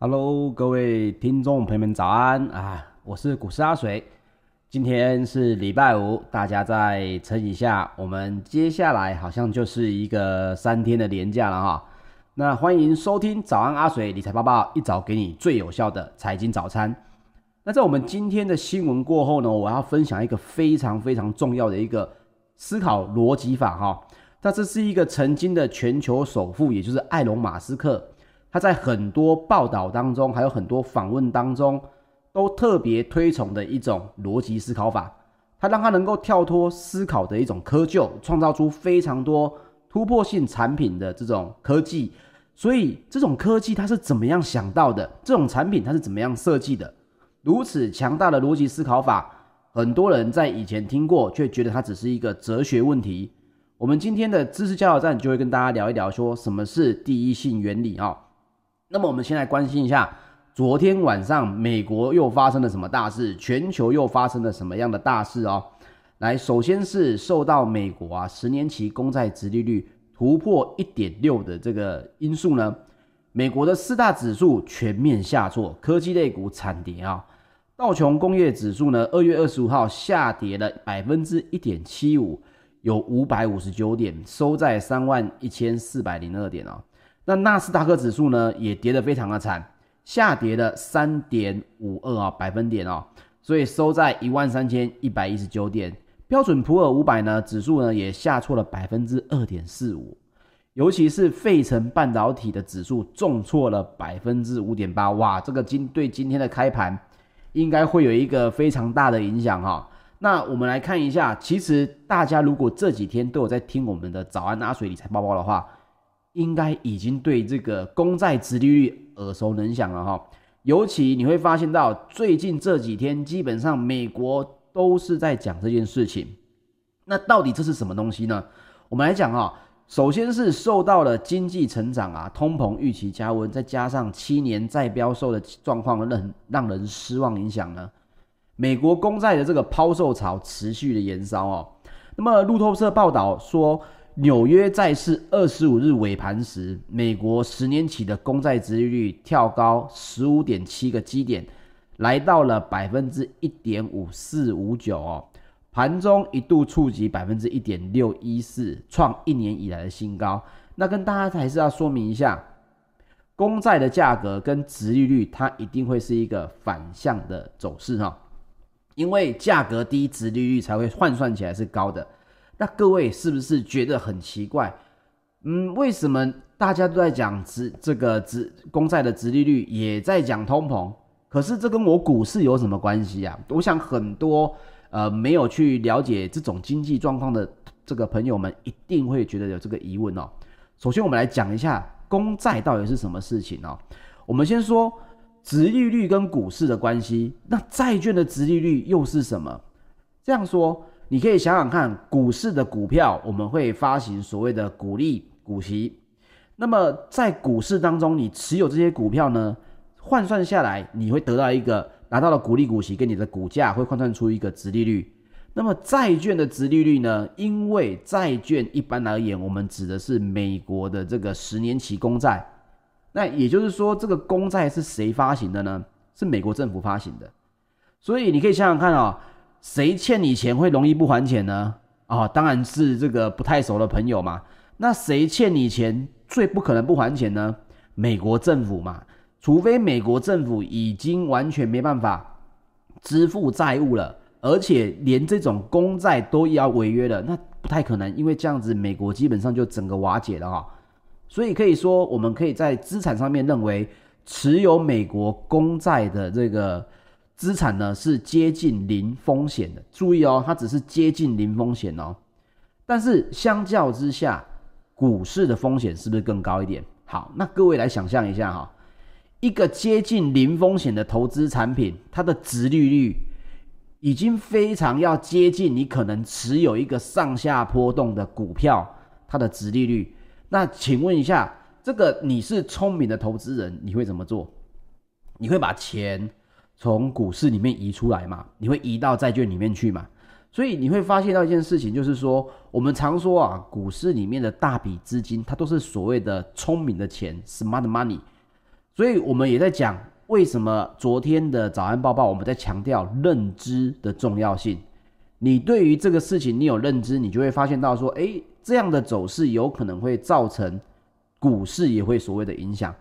Hello，各位听众朋友们，早安啊！我是股市阿水，今天是礼拜五，大家再撑一下，我们接下来好像就是一个三天的连假了哈。那欢迎收听早安阿水理财报报，一早给你最有效的财经早餐。那在我们今天的新闻过后呢，我要分享一个非常非常重要的一个思考逻辑法哈。那这是一个曾经的全球首富，也就是埃隆·马斯克。他在很多报道当中，还有很多访问当中，都特别推崇的一种逻辑思考法。他让他能够跳脱思考的一种窠臼，创造出非常多突破性产品的这种科技。所以，这种科技它是怎么样想到的？这种产品它是怎么样设计的？如此强大的逻辑思考法，很多人在以前听过，却觉得它只是一个哲学问题。我们今天的知识加油站就会跟大家聊一聊，说什么是第一性原理啊？那么我们先来关心一下，昨天晚上美国又发生了什么大事？全球又发生了什么样的大事哦？来，首先是受到美国啊十年期公债殖利率突破一点六的这个因素呢，美国的四大指数全面下挫，科技类股惨跌啊。道琼工业指数呢，二月二十五号下跌了百分之一点七五，有五百五十九点，收在三万一千四百零二点啊。那纳斯达克指数呢，也跌得非常的惨，下跌了三点五二啊百分点哦，所以收在一万三千一百一十九点。标准普尔五百呢指数呢也下挫了百分之二点四五，尤其是费城半导体的指数重挫了百分之五点八，哇，这个今对今天的开盘应该会有一个非常大的影响哈。那我们来看一下，其实大家如果这几天都有在听我们的早安阿水理财报报的话。应该已经对这个公债殖利率耳熟能详了哈，尤其你会发现到最近这几天，基本上美国都是在讲这件事情。那到底这是什么东西呢？我们来讲哈，首先是受到了经济成长啊、通膨预期加温，再加上七年债标售的状况让让人失望影响呢，美国公债的这个抛售潮持续的延烧哦。那么路透社报道说。纽约债市二十五日尾盘时，美国十年期的公债殖利率跳高十五点七个基点，来到了百分之一点五四五九哦。盘中一度触及百分之一点六一四，创一年以来的新高。那跟大家还是要说明一下，公债的价格跟殖利率，它一定会是一个反向的走势哈，因为价格低，殖利率才会换算起来是高的。那各位是不是觉得很奇怪？嗯，为什么大家都在讲殖这个殖公债的殖利率，也在讲通膨，可是这跟我股市有什么关系啊？我想很多呃没有去了解这种经济状况的这个朋友们，一定会觉得有这个疑问哦。首先，我们来讲一下公债到底是什么事情哦。我们先说殖利率跟股市的关系，那债券的殖利率又是什么？这样说。你可以想想看，股市的股票我们会发行所谓的股利股息，那么在股市当中，你持有这些股票呢，换算下来，你会得到一个拿到了股利股息跟你的股价会换算出一个殖利率。那么债券的殖利率呢？因为债券一般而言，我们指的是美国的这个十年期公债，那也就是说，这个公债是谁发行的呢？是美国政府发行的。所以你可以想想看啊、谁欠你钱会容易不还钱呢？啊、哦，当然是这个不太熟的朋友嘛。那谁欠你钱最不可能不还钱呢？美国政府嘛，除非美国政府已经完全没办法支付债务了，而且连这种公债都要违约了，那不太可能，因为这样子美国基本上就整个瓦解了哈。所以可以说，我们可以在资产上面认为，持有美国公债的这个。资产呢是接近零风险的，注意哦，它只是接近零风险哦。但是相较之下，股市的风险是不是更高一点？好，那各位来想象一下哈，一个接近零风险的投资产品，它的殖利率已经非常要接近你可能持有一个上下波动的股票，它的殖利率。那请问一下，这个你是聪明的投资人，你会怎么做？你会把钱？从股市里面移出来嘛，你会移到债券里面去嘛？所以你会发现到一件事情，就是说我们常说啊，股市里面的大笔资金，它都是所谓的聪明的钱 （smart money）。所以我们也在讲，为什么昨天的早安报报我们在强调认知的重要性。你对于这个事情你有认知，你就会发现到说，诶，这样的走势有可能会造成股市也会所谓的影响。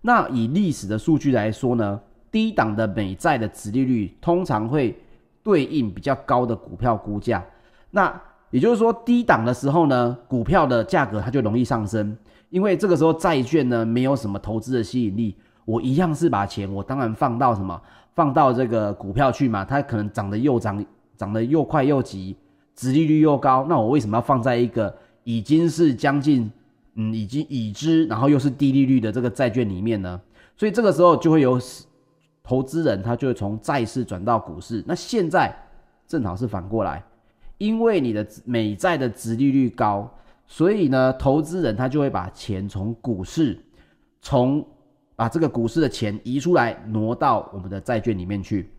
那以历史的数据来说呢，低档的美债的殖利率通常会对应比较高的股票估价。那也就是说，低档的时候呢，股票的价格它就容易上升，因为这个时候债券呢没有什么投资的吸引力。我一样是把钱，我当然放到什么，放到这个股票去嘛，它可能涨得又涨。涨得又快又急，殖利率又高，那我为什么要放在一个已经是将近嗯已经已知，然后又是低利率的这个债券里面呢？所以这个时候就会有投资人他就会从债市转到股市。那现在正好是反过来，因为你的美债的殖利率高，所以呢，投资人他就会把钱从股市从把这个股市的钱移出来，挪到我们的债券里面去。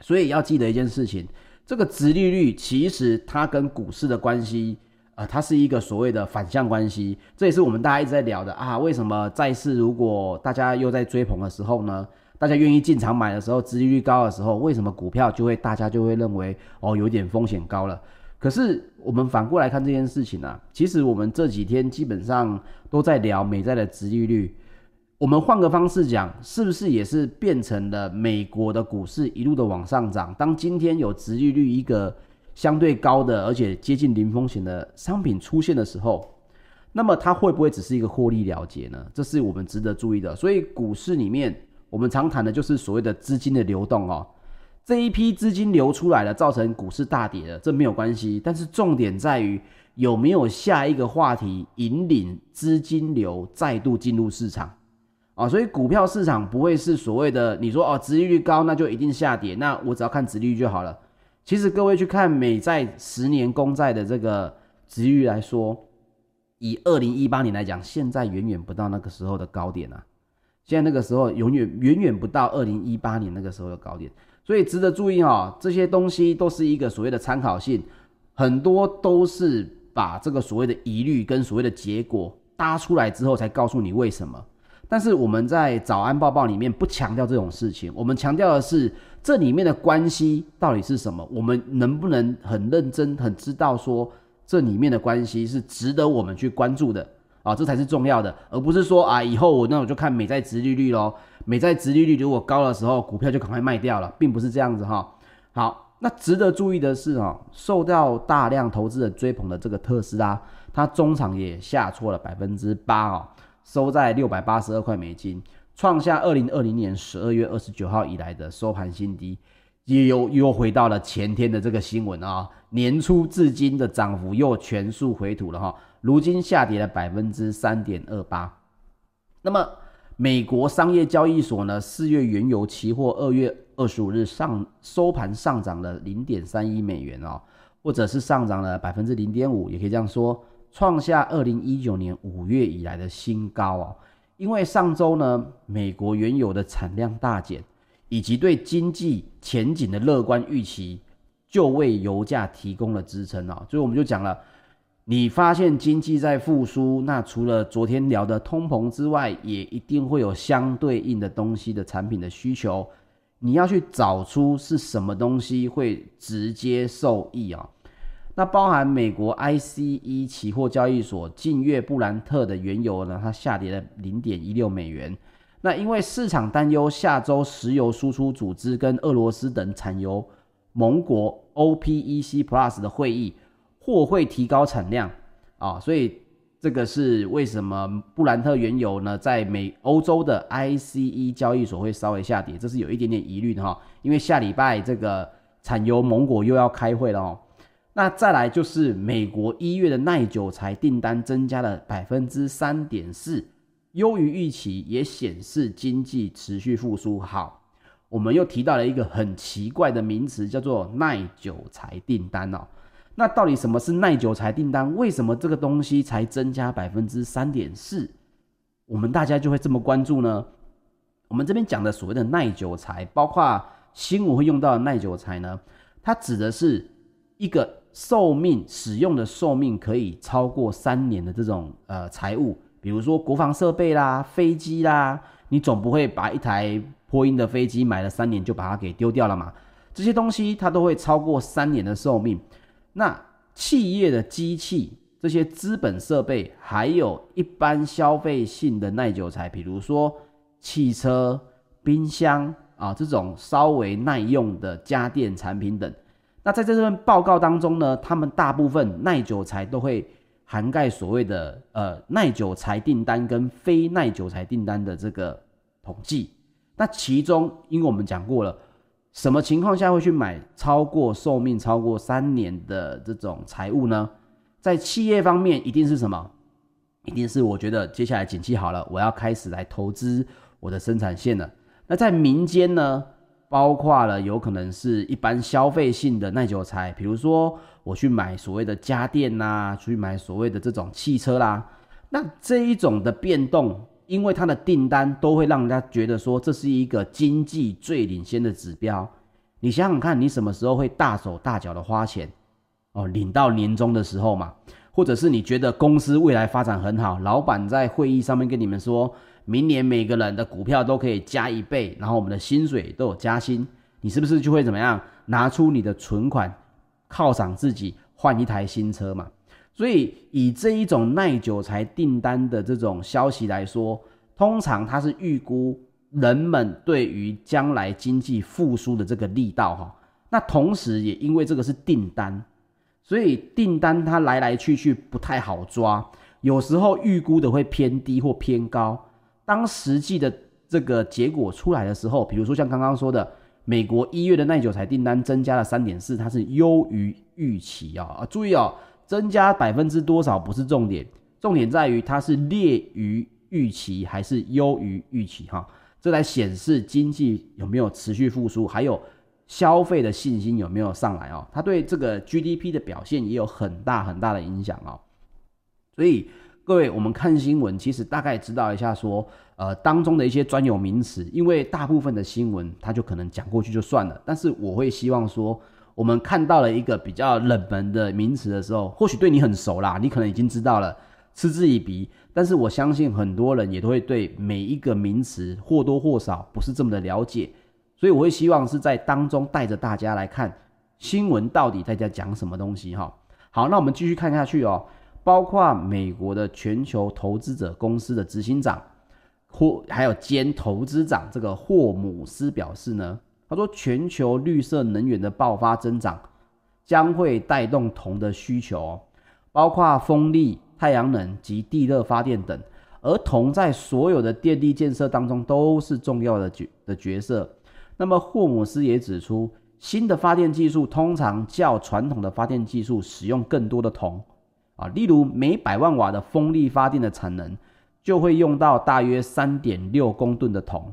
所以要记得一件事情。这个殖利率其实它跟股市的关系，呃，它是一个所谓的反向关系。这也是我们大家一直在聊的啊。为什么债市如果大家又在追捧的时候呢？大家愿意进场买的时候，殖利率高的时候，为什么股票就会大家就会认为哦，有点风险高了？可是我们反过来看这件事情啊，其实我们这几天基本上都在聊美债的殖利率。我们换个方式讲，是不是也是变成了美国的股市一路的往上涨？当今天有殖利率一个相对高的，而且接近零风险的商品出现的时候，那么它会不会只是一个获利了结呢？这是我们值得注意的。所以股市里面，我们常谈的就是所谓的资金的流动哦。这一批资金流出来了，造成股市大跌了，这没有关系。但是重点在于有没有下一个话题引领资金流再度进入市场。啊，所以股票市场不会是所谓的你说哦，殖利率高那就一定下跌，那我只要看殖利率就好了。其实各位去看美债十年公债的这个殖利率来说，以二零一八年来讲，现在远远不到那个时候的高点啊。现在那个时候永远远远不到二零一八年那个时候的高点，所以值得注意哈，这些东西都是一个所谓的参考性，很多都是把这个所谓的疑虑跟所谓的结果搭出来之后，才告诉你为什么。但是我们在早安报报里面不强调这种事情，我们强调的是这里面的关系到底是什么？我们能不能很认真、很知道说这里面的关系是值得我们去关注的啊？这才是重要的，而不是说啊，以后我那我就看美债殖利率喽，美债殖利率如果高的时候，股票就赶快卖掉了，并不是这样子哈。好，那值得注意的是啊，受到大量投资人追捧的这个特斯拉，它中场也下挫了百分之八哦。收在六百八十二块美金，创下二零二零年十二月二十九号以来的收盘新低，也又又回到了前天的这个新闻啊，年初至今的涨幅又全数回吐了哈，如今下跌了百分之三点二八。那么，美国商业交易所呢，四月原油期货二月二十五日上收盘上涨了零点三一美元哦，或者是上涨了百分之零点五，也可以这样说。创下二零一九年五月以来的新高哦，因为上周呢，美国原油的产量大减，以及对经济前景的乐观预期，就为油价提供了支撑哦。所以我们就讲了，你发现经济在复苏，那除了昨天聊的通膨之外，也一定会有相对应的东西的产品的需求，你要去找出是什么东西会直接受益啊。那包含美国 ICE 期货交易所近月布兰特的原油呢，它下跌了零点一六美元。那因为市场担忧下周石油输出组织跟俄罗斯等产油盟国 OPEC Plus 的会议或会提高产量啊，所以这个是为什么布兰特原油呢在美欧洲的 ICE 交易所会稍微下跌，这是有一点点疑虑的哈，因为下礼拜这个产油盟国又要开会了哦。那再来就是美国一月的耐久财订单增加了百分之三点四，优于预期，也显示经济持续复苏。好，我们又提到了一个很奇怪的名词，叫做耐久财订单哦。那到底什么是耐久材订单？为什么这个东西才增加百分之三点四？我们大家就会这么关注呢？我们这边讲的所谓的耐久材，包括新闻会用到的耐久材呢，它指的是一个。寿命使用的寿命可以超过三年的这种呃财物，比如说国防设备啦、飞机啦、你总不会把一台波音的飞机买了三年就把它给丢掉了嘛？这些东西它都会超过三年的寿命。那企业的机器、这些资本设备，还有一般消费性的耐久材，比如说汽车、冰箱啊这种稍微耐用的家电产品等。那在这份报告当中呢，他们大部分耐久材都会涵盖所谓的呃耐久材订单跟非耐久材订单的这个统计。那其中，因为我们讲过了，什么情况下会去买超过寿命超过三年的这种财务呢？在企业方面，一定是什么？一定是我觉得接下来景气好了，我要开始来投资我的生产线了。那在民间呢，包括了有可能是一般消费性的耐久材，比如说我去买所谓的家电呐，去买所谓的这种汽车啦。那这一种的变动。因为它的订单都会让人家觉得说，这是一个经济最领先的指标。你想想看，你什么时候会大手大脚的花钱？哦，领到年终的时候嘛，或者是你觉得公司未来发展很好，老板在会议上面跟你们说，明年每个人的股票都可以加一倍，然后我们的薪水都有加薪，你是不是就会怎么样？拿出你的存款犒赏自己，换一台新车嘛？所以，以这一种耐久材订单的这种消息来说，通常它是预估人们对于将来经济复苏的这个力道哈。那同时也因为这个是订单，所以订单它来来去去不太好抓，有时候预估的会偏低或偏高。当实际的这个结果出来的时候，比如说像刚刚说的，美国一月的耐久材订单增加了三点四，它是优于预期啊啊，注意哦。增加百分之多少不是重点，重点在于它是劣于预期还是优于预期哈，这来显示经济有没有持续复苏，还有消费的信心有没有上来哦，它对这个 GDP 的表现也有很大很大的影响哦。所以各位，我们看新闻其实大概知道一下说，呃，当中的一些专有名词，因为大部分的新闻它就可能讲过去就算了，但是我会希望说。我们看到了一个比较冷门的名词的时候，或许对你很熟啦，你可能已经知道了，嗤之以鼻。但是我相信很多人也都会对每一个名词或多或少不是这么的了解，所以我会希望是在当中带着大家来看新闻到底在讲什么东西哈。好，那我们继续看下去哦，包括美国的全球投资者公司的执行长或还有兼投资长这个霍姆斯表示呢。他说，全球绿色能源的爆发增长将会带动铜的需求，包括风力、太阳能及地热发电等。而铜在所有的电力建设当中都是重要的角的角色。那么霍姆斯也指出，新的发电技术通常较传统的发电技术使用更多的铜啊，例如每百万瓦的风力发电的产能就会用到大约三点六公吨的铜。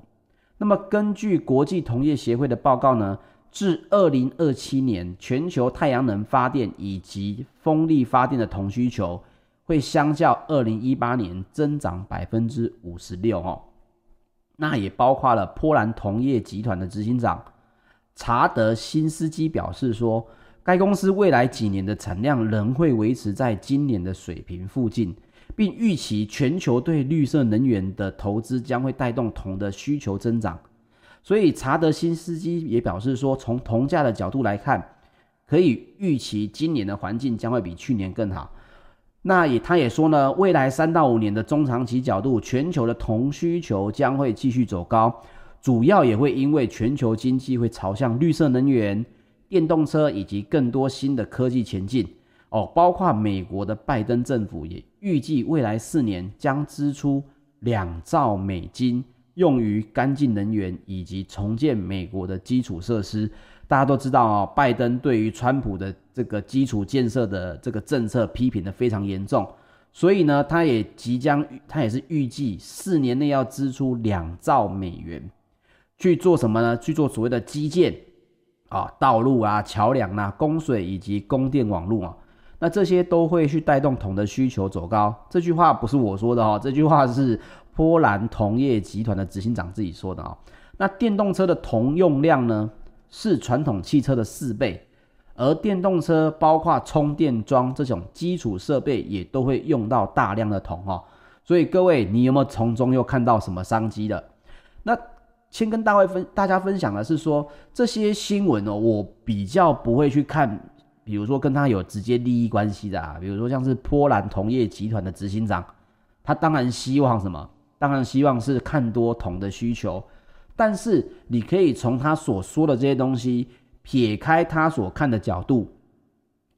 那么，根据国际铜业协会的报告呢，至二零二七年，全球太阳能发电以及风力发电的铜需求会相较二零一八年增长百分之五十六哦。那也包括了波兰铜业集团的执行长查德辛斯基表示说，该公司未来几年的产量仍会维持在今年的水平附近。并预期全球对绿色能源的投资将会带动铜的需求增长，所以查德辛斯基也表示说，从铜价的角度来看，可以预期今年的环境将会比去年更好。那也他也说呢，未来三到五年的中长期角度，全球的铜需求将会继续走高，主要也会因为全球经济会朝向绿色能源、电动车以及更多新的科技前进。哦，包括美国的拜登政府也预计未来四年将支出两兆美金用于干净能源以及重建美国的基础设施。大家都知道哦，拜登对于川普的这个基础建设的这个政策批评的非常严重，所以呢，他也即将，他也是预计四年内要支出两兆美元去做什么呢？去做所谓的基建啊，道路啊、桥梁啊、供水以及供电网络啊。那这些都会去带动铜的需求走高，这句话不是我说的哈，这句话是波兰铜业集团的执行长自己说的啊。那电动车的铜用量呢，是传统汽车的四倍，而电动车包括充电桩这种基础设备也都会用到大量的铜哈。所以各位，你有没有从中又看到什么商机的？那先跟大家分大家分享的是说，这些新闻哦，我比较不会去看，比如说跟他有直接利益关系的啊，比如说像是波兰铜业集团的执行长，他当然希望什么？当然希望是看多铜的需求，但是你可以从他所说的这些东西，撇开他所看的角度，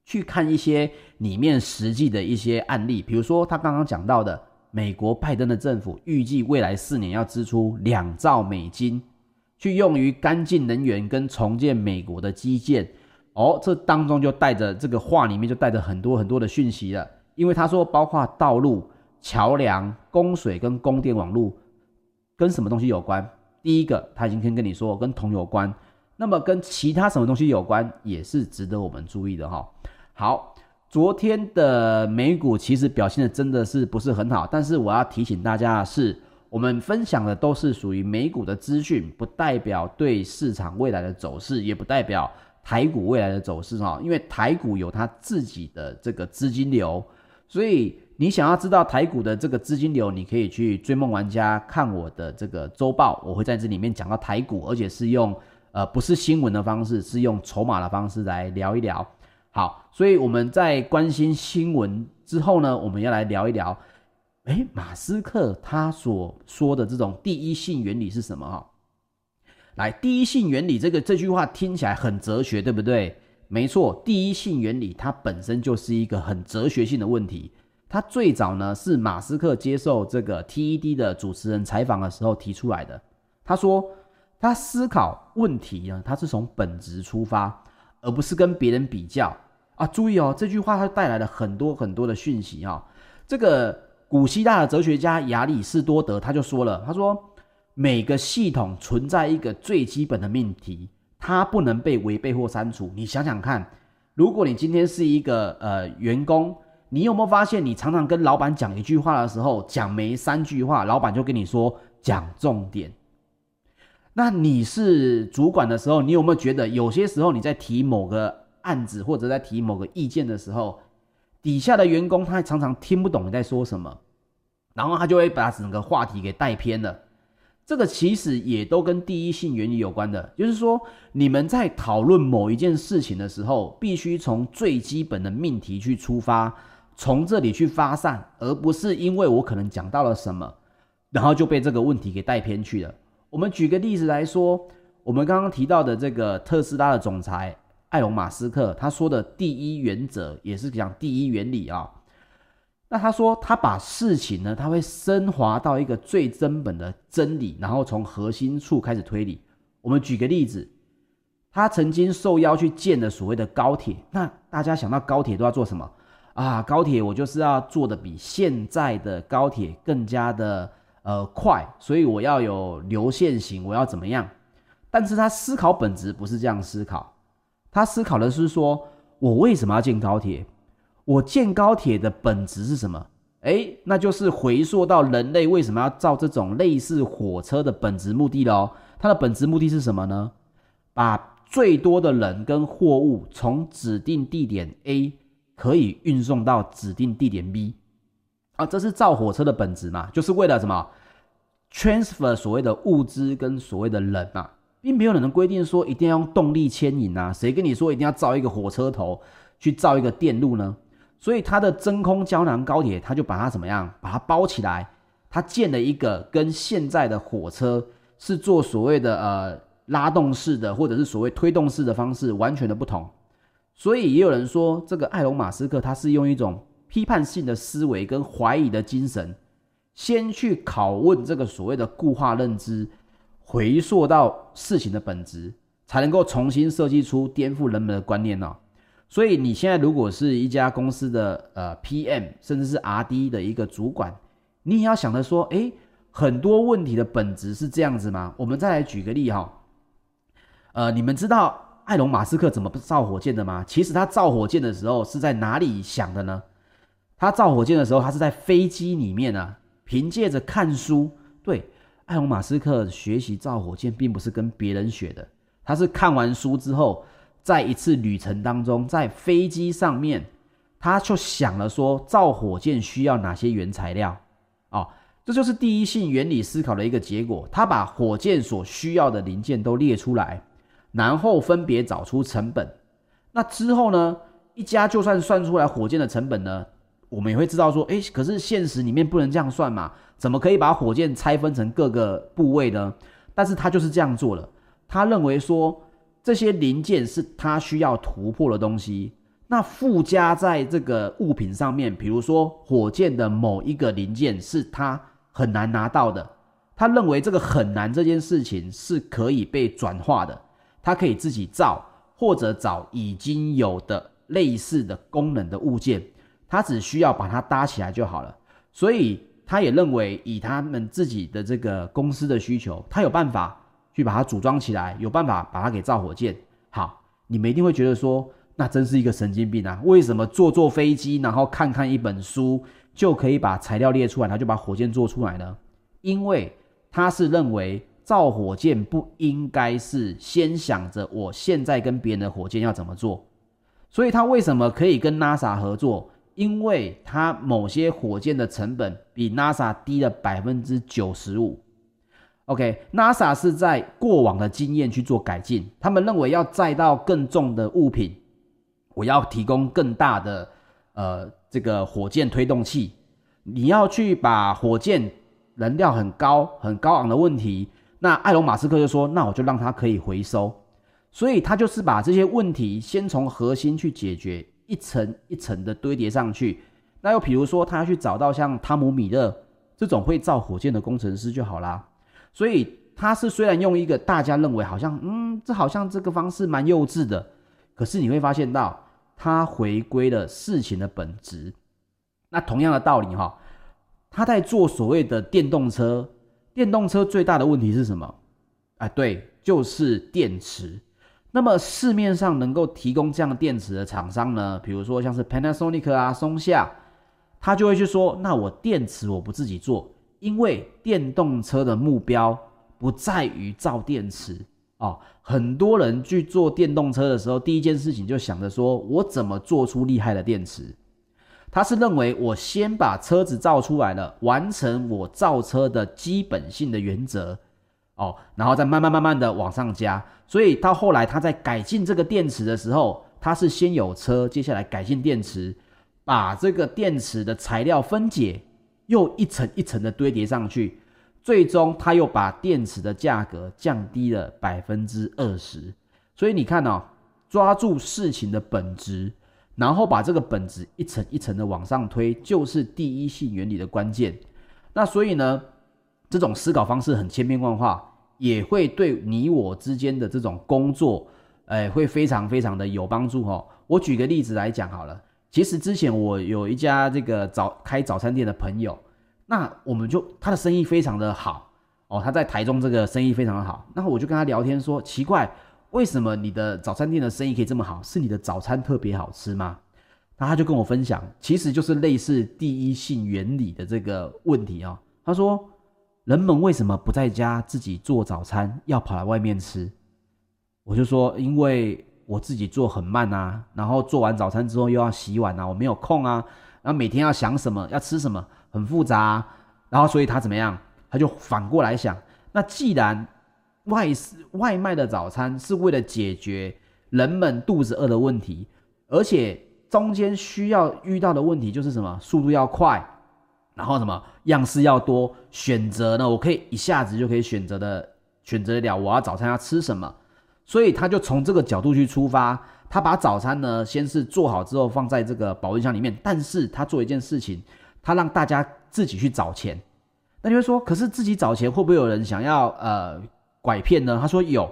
去看一些里面实际的一些案例，比如说他刚刚讲到的，美国拜登的政府预计未来四年要支出两兆美金，去用于干净能源跟重建美国的基建。哦，这当中就带着这个话里面就带着很多很多的讯息了，因为他说包括道路。桥梁、供水跟供电网络跟什么东西有关？第一个，他已经先跟你说跟铜有关，那么跟其他什么东西有关，也是值得我们注意的哈。好，昨天的美股其实表现的真的是不是很好，但是我要提醒大家的是，我们分享的都是属于美股的资讯，不代表对市场未来的走势，也不代表台股未来的走势哈，因为台股有它自己的这个资金流，所以。你想要知道台股的这个资金流，你可以去追梦玩家看我的这个周报，我会在这里面讲到台股，而且是用呃不是新闻的方式，是用筹码的方式来聊一聊。好，所以我们在关心新闻之后呢，我们要来聊一聊，诶，马斯克他所说的这种第一性原理是什么？哈，来，第一性原理这个这句话听起来很哲学，对不对？没错，第一性原理它本身就是一个很哲学性的问题。他最早呢是马斯克接受这个 TED 的主持人采访的时候提出来的。他说他思考问题呢，他是从本质出发，而不是跟别人比较啊。注意哦，这句话它带来了很多很多的讯息哈。这个古希腊的哲学家亚里士多德他就说了，他说每个系统存在一个最基本的命题，它不能被违背或删除。你想想看，如果你今天是一个呃员工。你有没有发现，你常常跟老板讲一句话的时候，讲没三句话，老板就跟你说讲重点。那你是主管的时候，你有没有觉得有些时候你在提某个案子或者在提某个意见的时候，底下的员工他常常听不懂你在说什么，然后他就会把整个话题给带偏了。这个其实也都跟第一性原理有关的，就是说你们在讨论某一件事情的时候，必须从最基本的命题去出发。从这里去发散，而不是因为我可能讲到了什么，然后就被这个问题给带偏去了。我们举个例子来说，我们刚刚提到的这个特斯拉的总裁艾隆·马斯克，他说的第一原则也是讲第一原理啊。那他说他把事情呢，他会升华到一个最根本的真理，然后从核心处开始推理。我们举个例子，他曾经受邀去建了所谓的高铁，那大家想到高铁都要做什么？啊，高铁我就是要做的比现在的高铁更加的呃快，所以我要有流线型，我要怎么样？但是他思考本质不是这样思考，他思考的是说，我为什么要建高铁？我建高铁的本质是什么？诶，那就是回溯到人类为什么要造这种类似火车的本质目的咯。它的本质目的是什么呢？把最多的人跟货物从指定地点 A。可以运送到指定地点 B，啊，这是造火车的本质嘛，就是为了什么？transfer 所谓的物资跟所谓的人嘛，并没有人能规定说一定要用动力牵引啊，谁跟你说一定要造一个火车头去造一个电路呢？所以它的真空胶囊高铁，它就把它怎么样？把它包起来，它建了一个跟现在的火车是做所谓的呃拉动式的，或者是所谓推动式的方式完全的不同。所以也有人说，这个艾隆·马斯克他是用一种批判性的思维跟怀疑的精神，先去拷问这个所谓的固化认知，回溯到事情的本质，才能够重新设计出颠覆人们的观念呢。所以你现在如果是一家公司的呃 PM，甚至是 RD 的一个主管，你也要想着说，诶，很多问题的本质是这样子吗？我们再来举个例哈，呃，你们知道。艾隆·马斯克怎么不造火箭的吗？其实他造火箭的时候是在哪里想的呢？他造火箭的时候，他是在飞机里面啊，凭借着看书。对，艾隆·马斯克学习造火箭，并不是跟别人学的，他是看完书之后，在一次旅程当中，在飞机上面，他就想了说，造火箭需要哪些原材料？哦，这就是第一性原理思考的一个结果。他把火箭所需要的零件都列出来，然后分别找出成本。那之后呢，一家就算算出来火箭的成本呢，我们也会知道说，诶，可是现实里面不能这样算嘛？怎么可以把火箭拆分成各个部位呢？但是他就是这样做了。他认为说，这些零件是他需要突破的东西。那附加在这个物品上面，比如说火箭的某一个零件是他很难拿到的，他认为这个很难这件事情是可以被转化的，他可以自己造或者找已经有的类似的功能的物件，他只需要把它搭起来就好了。所以他也认为以他们自己的这个公司的需求，他有办法去把它组装起来，有办法把它给造火箭。好，你们一定会觉得说，那真是一个神经病啊！为什么坐坐飞机，然后看看一本书，就可以把材料列出来，他就把火箭做出来呢？因为他是认为造火箭不应该是先想着我现在跟别人的火箭要怎么做，所以他为什么可以跟 NASA 合作？因为他某些火箭的成本比 NASA 低了百分之九十五。OK，NASA 是在过往的经验去做改进，他们认为要载到更重的物品。我要提供更大的呃这个火箭推动器，你要去把火箭燃料很高很高昂的问题，那埃隆马斯克就说，那我就让它可以回收，所以他就是把这些问题先从核心去解决，一层一层的堆叠上去。那又比如说，他要去找到像汤姆·米勒这种会造火箭的工程师就好啦。所以他是虽然用一个大家认为好像嗯这好像这个方式蛮幼稚的，可是你会发现到。他回归了事情的本质。那同样的道理哈，他在做所谓的电动车。电动车最大的问题是什么？啊，对，就是电池。那么市面上能够提供这样电池的厂商呢？比如说像是 Panasonic 啊、松下，他就会去说：那我电池我不自己做，因为电动车的目标不在于造电池。哦，很多人去做电动车的时候，第一件事情就想着说，我怎么做出厉害的电池？他是认为我先把车子造出来了，完成我造车的基本性的原则，哦，然后再慢慢慢慢的往上加。所以到后来他在改进这个电池的时候，他是先有车，接下来改进电池，把这个电池的材料分解，又一层一层的堆叠上去。最终，他又把电池的价格降低了百分之二十。所以你看哦，抓住事情的本质，然后把这个本质一层一层的往上推，就是第一性原理的关键。那所以呢，这种思考方式很千变万化，也会对你我之间的这种工作，哎，会非常非常的有帮助哦。我举个例子来讲好了，其实之前我有一家这个早开早餐店的朋友。那我们就他的生意非常的好哦，他在台中这个生意非常的好。那我就跟他聊天说，奇怪，为什么你的早餐店的生意可以这么好？是你的早餐特别好吃吗？然后他就跟我分享，其实就是类似第一性原理的这个问题哦。他说，人们为什么不在家自己做早餐，要跑来外面吃？我就说，因为我自己做很慢啊，然后做完早餐之后又要洗碗啊，我没有空啊，然后每天要想什么，要吃什么。很复杂啊，然后所以他怎么样？他就反过来想，那既然外外卖的早餐是为了解决人们肚子饿的问题，而且中间需要遇到的问题就是什么？速度要快，然后什么样式要多，选择呢？我可以一下子就可以选择的选择了，我要早餐要吃什么？所以他就从这个角度去出发，他把早餐呢先是做好之后放在这个保温箱里面，但是他做一件事情。他让大家自己去找钱，那你会说，可是自己找钱会不会有人想要呃拐骗呢？他说有，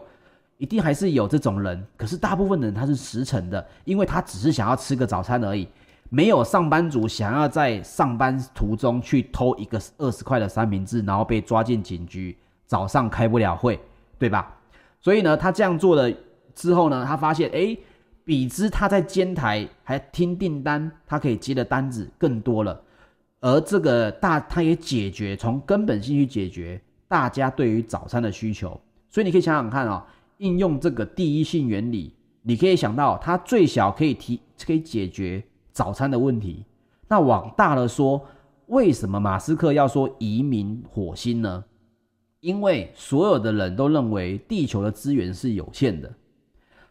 一定还是有这种人。可是大部分的人他是实诚的，因为他只是想要吃个早餐而已，没有上班族想要在上班途中去偷一个二十块的三明治，然后被抓进警局，早上开不了会，对吧？所以呢，他这样做了之后呢，他发现，诶，比之他在煎台还听订单，他可以接的单子更多了。而这个大，他也解决从根本性去解决大家对于早餐的需求，所以你可以想想看啊、哦，应用这个第一性原理，你可以想到它最小可以提可以解决早餐的问题。那往大了说，为什么马斯克要说移民火星呢？因为所有的人都认为地球的资源是有限的，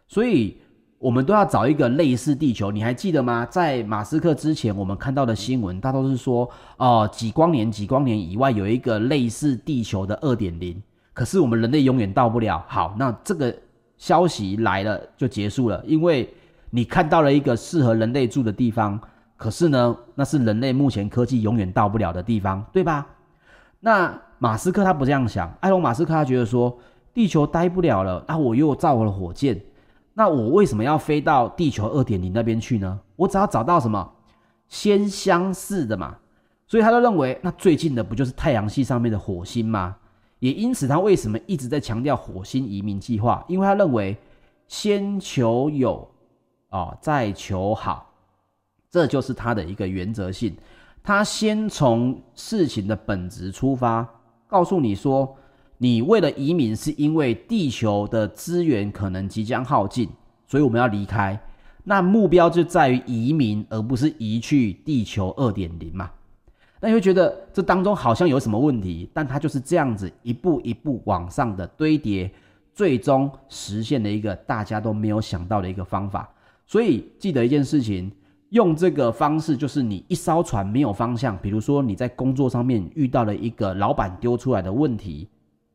所以我们都要找一个类似地球。你还记得吗？在马斯克之前，我们看到的新闻，大都是说，哦、几光年、几光年以外有一个类似地球的二点零，可是我们人类永远到不了。好，那这个消息来了就结束了，因为你看到了一个适合人类住的地方，可是呢，那是人类目前科技永远到不了的地方，对吧？那马斯克他不这样想，埃隆马斯克他觉得说，地球待不了了，啊，我又造了火箭，那我为什么要飞到地球二点零那边去呢？我只要找到什么先相似的嘛，所以他就认为，那最近的不就是太阳系上面的火星吗？也因此，他为什么一直在强调火星移民计划？因为他认为先求有啊，再求好，这就是他的一个原则性。他先从事情的本质出发，告诉你说，你为了移民是因为地球的资源可能即将耗尽，所以我们要离开。那目标就在于移民，而不是移去地球二点零嘛。那你会觉得这当中好像有什么问题，但它就是这样子一步一步往上的堆叠，最终实现了一个大家都没有想到的一个方法。所以记得一件事情。用这个方式，就是你一艘船没有方向，比如说你在工作上面遇到了一个老板丢出来的问题，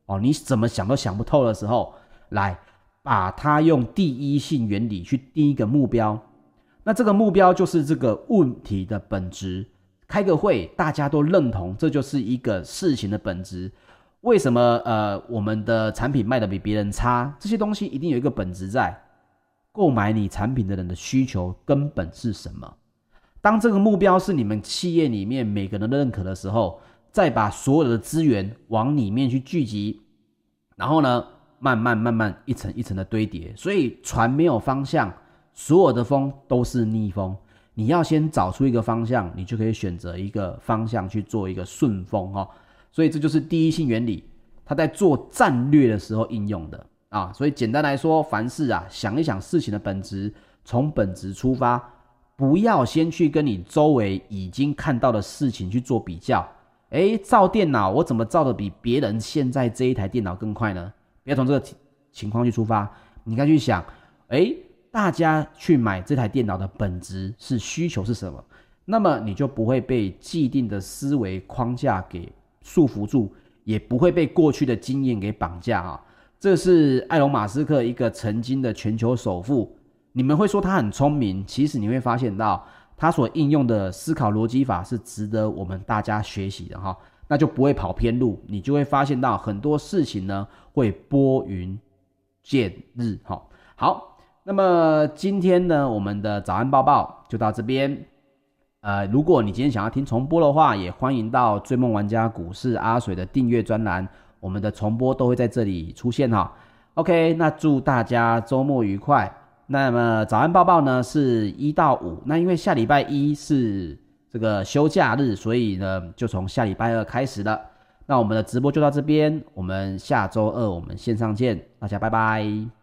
哦，你怎么想都想不透的时候，来把它用第一性原理去定一个目标，那这个目标就是这个问题的本质。开个会，大家都认同这就是一个事情的本质。为什么呃我们的产品卖的比别人差？这些东西一定有一个本质在。购买你产品的人的需求根本是什么？当这个目标是你们企业里面每个人都认可的时候，再把所有的资源往里面去聚集，然后呢，慢慢慢慢一层一层的堆叠。所以船没有方向，所有的风都是逆风。你要先找出一个方向，你就可以选择一个方向去做一个顺风哦。所以这就是第一性原理，它在做战略的时候应用的。啊，所以简单来说，凡事啊，想一想事情的本质，从本质出发，不要先去跟你周围已经看到的事情去做比较。诶，造电脑我怎么造的比别人现在这一台电脑更快呢？不要从这个情况去出发，你该去想，诶，大家去买这台电脑的本质是需求是什么？那么你就不会被既定的思维框架给束缚住，也不会被过去的经验给绑架啊。这是埃隆·马斯克一个曾经的全球首富。你们会说他很聪明，其实你会发现到他所应用的思考逻辑法是值得我们大家学习的哈。那就不会跑偏路，你就会发现到很多事情呢会拨云见日哈。好，那么今天呢我们的早安报报就到这边。呃，如果你今天想要听重播的话，也欢迎到追梦玩家股市阿水的订阅专栏。我们的重播都会在这里出现哈，OK，那祝大家周末愉快。那么早安报报呢是一到五，那因为下礼拜一是这个休假日，所以呢就从下礼拜二开始了。那我们的直播就到这边，我们下周二我们线上见，大家拜拜。